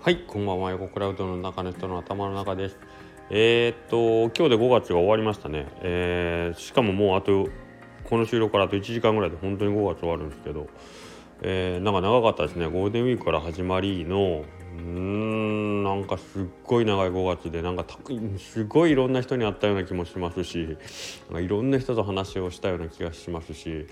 はい、こんばんは。横クラウドの中の人の頭の中です。えー、っと、今日で5月が終わりましたね。えー、しかももうあと、この収録からあと1時間ぐらいで本当に5月終わるんですけど、えー、なんか長かったですね。ゴールデンウィークから始まりの、うーん、なんかすっごい長い5月で、なんかすごいいろんな人に会ったような気もしますし、なんかいろんな人と話をしたような気がしますし、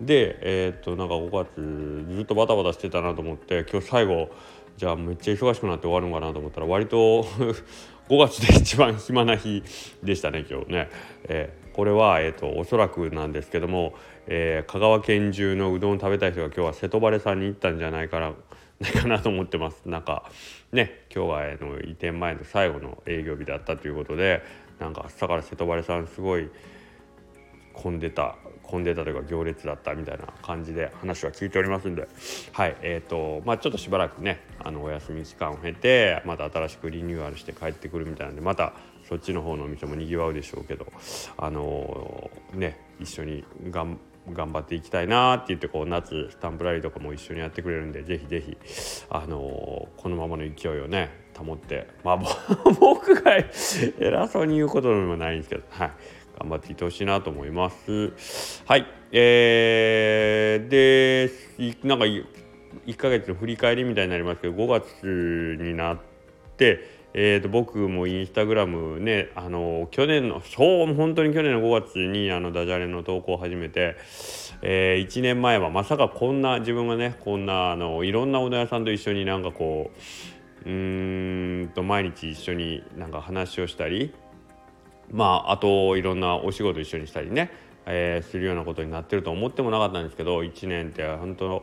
で、えー、っと、なんか5月ずっとバタバタしてたなと思って、今日最後、じゃあめっちゃ忙しくなって終わるのかなと思ったら割と 5月で一番暇な日でしたね今日ね、えー、これは、えーと、おそらくなんですけども、えー、香川県中のうどんを食べたい人が今日は瀬戸原さんに行ったんじゃないかなないかなと思ってますなんかね今日は、えの移転前の最後の営業日だったということでなんか朝から瀬戸原さんすごい混んでた混んでたというか行列だったみたいな感じで話は聞いておりますんで。はいえーとまあ、ちょっとしばらくねあのお休み期間を経てまた新しくリニューアルして帰ってくるみたいなんでまたそっちの方のお店もにぎわうでしょうけどあのー、ね一緒に頑張っていきたいなって言ってこう夏スタンプラリーとかも一緒にやってくれるんでぜひぜひあのー、このままの勢いをね保ってまあ 僕が偉そうに言うことでもないんですけどはい。頑張っていってほしいなと思います。はい、えー、でなんか1ヶ月の振り返りみたいになりますけど5月になって、えー、と僕もインスタグラムねあの去年のそう本当に去年の5月にあのダジャレの投稿を始めて、えー、1年前はまさかこんな自分がねこんなあのいろんなおど屋さんと一緒になんかこううーんと毎日一緒になんか話をしたりまああといろんなお仕事一緒にしたりね、えー、するようなことになってると思ってもなかったんですけど1年って本当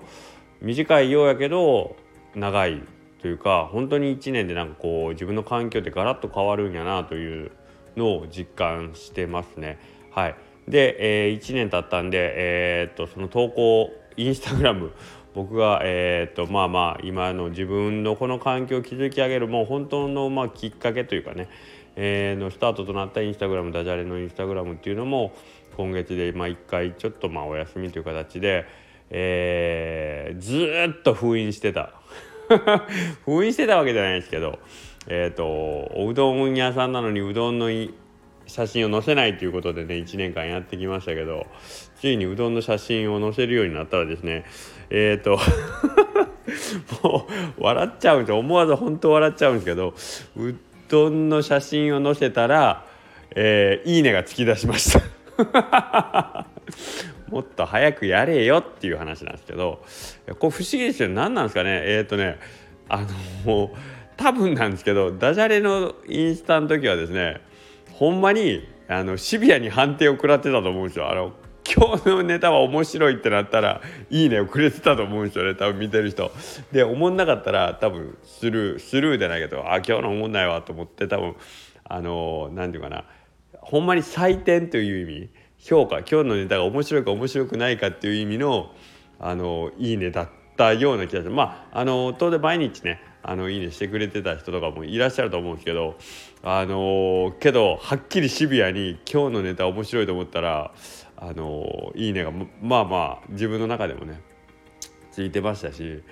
短いようやけど長いというか本当に1年でなんかこう自分の環境ってガラッと変わるんやなというのを実感してますね。はい、で、えー、1年経ったんで、えー、っとその投稿インスタグラム僕が、えー、っとまあまあ今の自分のこの環境を築き上げるもう本当のまあきっかけというかねえー、のスタートとなったインスタグラムダジャレのインスタグラムっていうのも今月でまあ1回ちょっとまあお休みという形で、えー、ずっと封印してた。封印してたわけじゃないですけどえ、ー、とおうどん屋さんなのにうどんの写真を載せないということでね1年間やってきましたけどついにうどんの写真を載せるようになったらですねえっ、ー、ともう笑っちゃうんです思わず本当笑っちゃうんですけどどんの写真を載せたら、えー、いいねが突き出しました。もっと早くやれよっていう話なんですけどこれ不思議ですよ何なんですかね。えっ、ー、とねあの多分なんですけどダジャレのインスタの時はですねほんまにあのシビアに判定を食らってたと思うんですよ。あの今日のネタは面白いってなったらいいねをくれてたと思うんですよね多分見てる人。で思んなかったら多分スルースルーじゃないけどあ今日の思んないわと思って多分あの何て言うかなほんまに採点という意味評価今日のネタが面白いか面白くないかっていう意味のあのいいねだったような気がする。まああの当然毎日ねあのいいねしてくれてた人とかもいらっしゃると思うんですけどあのけどはっきりシビアに今日のネタ面白いと思ったらあのいいねがまあまあ自分の中でもねついてましたし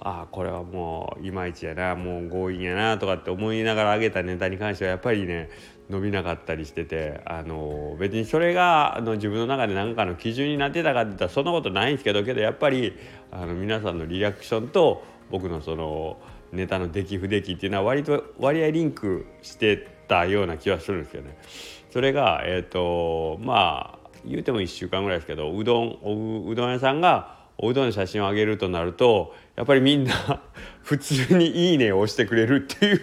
ああこれはもういまいちやなもう強引やなとかって思いながら上げたネタに関してはやっぱりね伸びなかったりしててあの別にそれがあの自分の中で何かの基準になってたかって言ったらそんなことないんですけどけどやっぱりあの皆さんのリアクションと僕のそのネタの出来不出来っていうのは割と割合リンクしてたような気はするんですよね。それがえ、ー、とまあ言うても1週間ぐらいですけどうどんうどん屋さんがおうどんの写真を上げるとなるとやっぱりみんな 普通に「いいね」を押してくれるっていう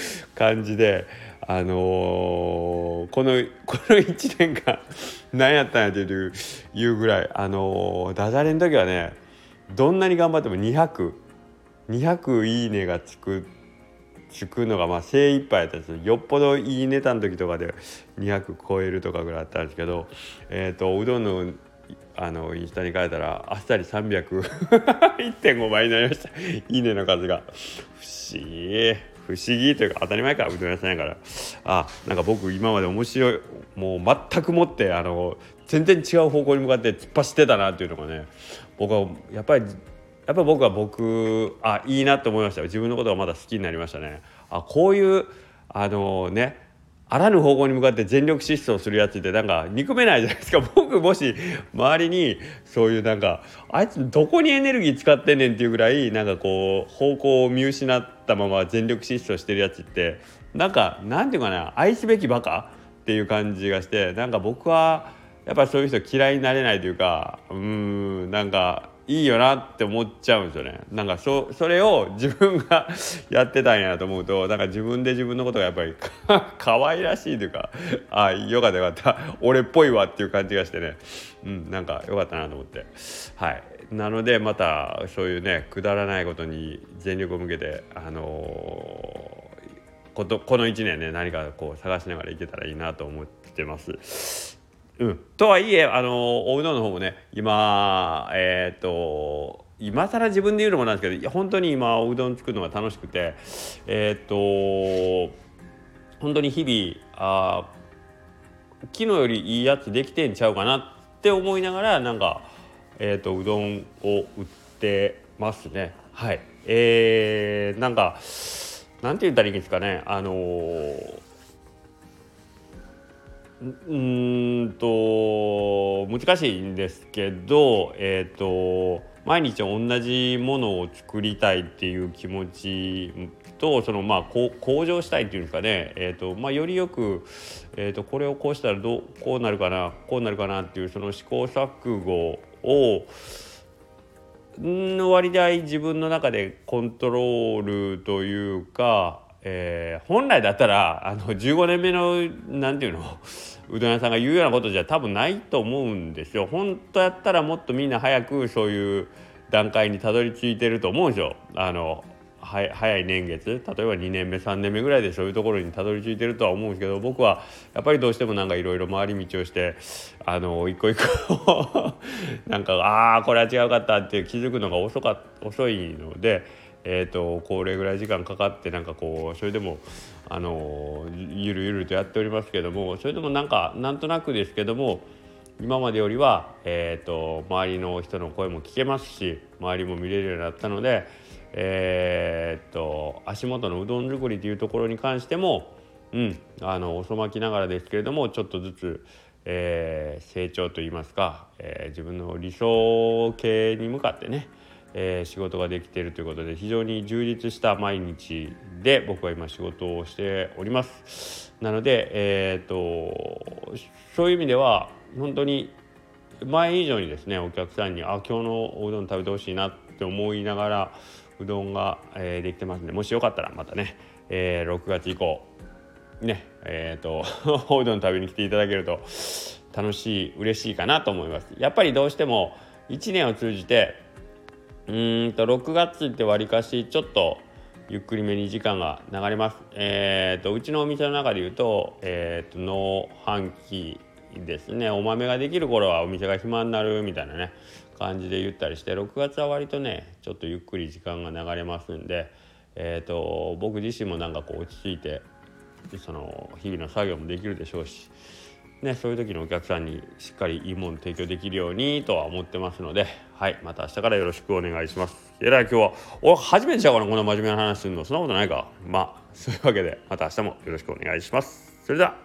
感じで。あのー、このこの1年間 何やったんやっていうぐらいあのー、ダジャレの時はねどんなに頑張っても200200 200いいねがつくくのがまあ精一杯やったんですよ。っぽどいいネタの時とかで200超えるとかぐらいあったんですけど、えーと、うどんのあのインスタに書いたらあっさり3001.5倍になりました。いいねの数が。不思議。不思議というか当たり前かうどん屋さんやから。あなんか僕今まで面白いもう全くもってあの全然違う方向に向かって突っ走ってたなっていうのがね僕はやっぱりやっぱ僕は僕あいいなと思いました自分のことがまだ好きになりましたね。あこういうあのねあらぬ方向に向かって全力疾走するやつってなんか憎めないじゃないですか。僕もし周りにそういうなんかあいつどこにエネルギー使ってんねんっていうぐらいなんかこう方向を見失ったまま全力疾走してるやつってなんかなんていうかな愛すべきバカっていう感じがしてなんか僕はやっぱりそういう人嫌いになれないというかうんなんかいいよなって思っちゃうんですよね。なんかそそれを自分が やってたんやと思うとなんか自分で自分のことがやっぱり 可愛らしいというかあよかったよかった。俺っぽいわっていう感じがしてね。うんなんかよかったなと思って。はい。なのでまたそういうねくだらないことに全力を向けてあのー、ことこの1年ね何かこう探しながらいけたらいいなと思ってます。うん、とはいえあのおうどんの方もね今えっ、ー、と今更自分で言うのもなんですけど本当に今おうどん作るのが楽しくてえっ、ー、と本当に日々あ昨日よりいいやつできてんちゃうかなって思いながらなんか、えーと、うどんを売ってますね。はい。えー、なんかなんて言ったらいいんですかね。あのーうんと難しいんですけど、えーと、毎日同じものを作りたいっていう気持ちとそのまあ向上したいっていうんですかね、えーとまあ、よりよく、えーと、これをこうしたらどうこうなるかなこうなるかなっていうその試行錯誤をの割合自分の中でコントロールというかえー、本来だったらあの15年目の何て言うのうどん屋さんが言うようなことじゃ多分ないと思うんですよ。本当やったらもっとみんな早くそういう段階にたどり着いてると思うんですよ。あの早い年月例えば2年目3年目ぐらいでそういうところにたどり着いてるとは思うんですけど僕はやっぱりどうしてもなんかいろいろ回り道をしてあの一個一個なんかああこれは違うかったって気づくのが遅か遅いので。えーと、これぐらい時間かかってなんかこうそれでもあのゆるゆるとやっておりますけどもそれでもなんかなんとなくですけども今までよりは、えーと、周りの人の声も聞けますし周りも見れるようになったので、えーと、足元のうどん作りというところに関しても、うん、あの遅まきながらですけれどもちょっとずつ、えー、成長といいますか、えー、自分の理想形に向かってねえー、仕事ができているということで非常に充実した毎日で僕は今仕事をしております。なので、えーと、そういう意味では本当に前以上にですねお客さんにあ今日のおうどん食べてほしいなって思いながらうどんが、えー、できてますんでもしよかったらまたね、えー、6月以降ねえっ、ー、とおうどん食べに来ていただけると楽しい嬉しいかなと思います。やっぱりどうしても1年を通じてうんと6月ってわりかしちょっとゆっくりめに時間が流れます。えーと、うちのお店の中で言うと,、えーと、農繁期ですねお豆ができる頃はお店が暇になるみたいなね感じで言ったりして6月は割とねちょっとゆっくり時間が流れますんで、えーと僕自身もなんかこう落ち着いてその日々の作業もできるでしょうし。ね、そういう時のお客さんにしっかりいいもの提供できるようにとは思ってますので、はい、また明日からよろしくお願いします。えらい今日は、お初めてちゃうかな、こんな真面目な話するの。そんなことないか。まあ、そういうわけで、また明日もよろしくお願いします。それでは。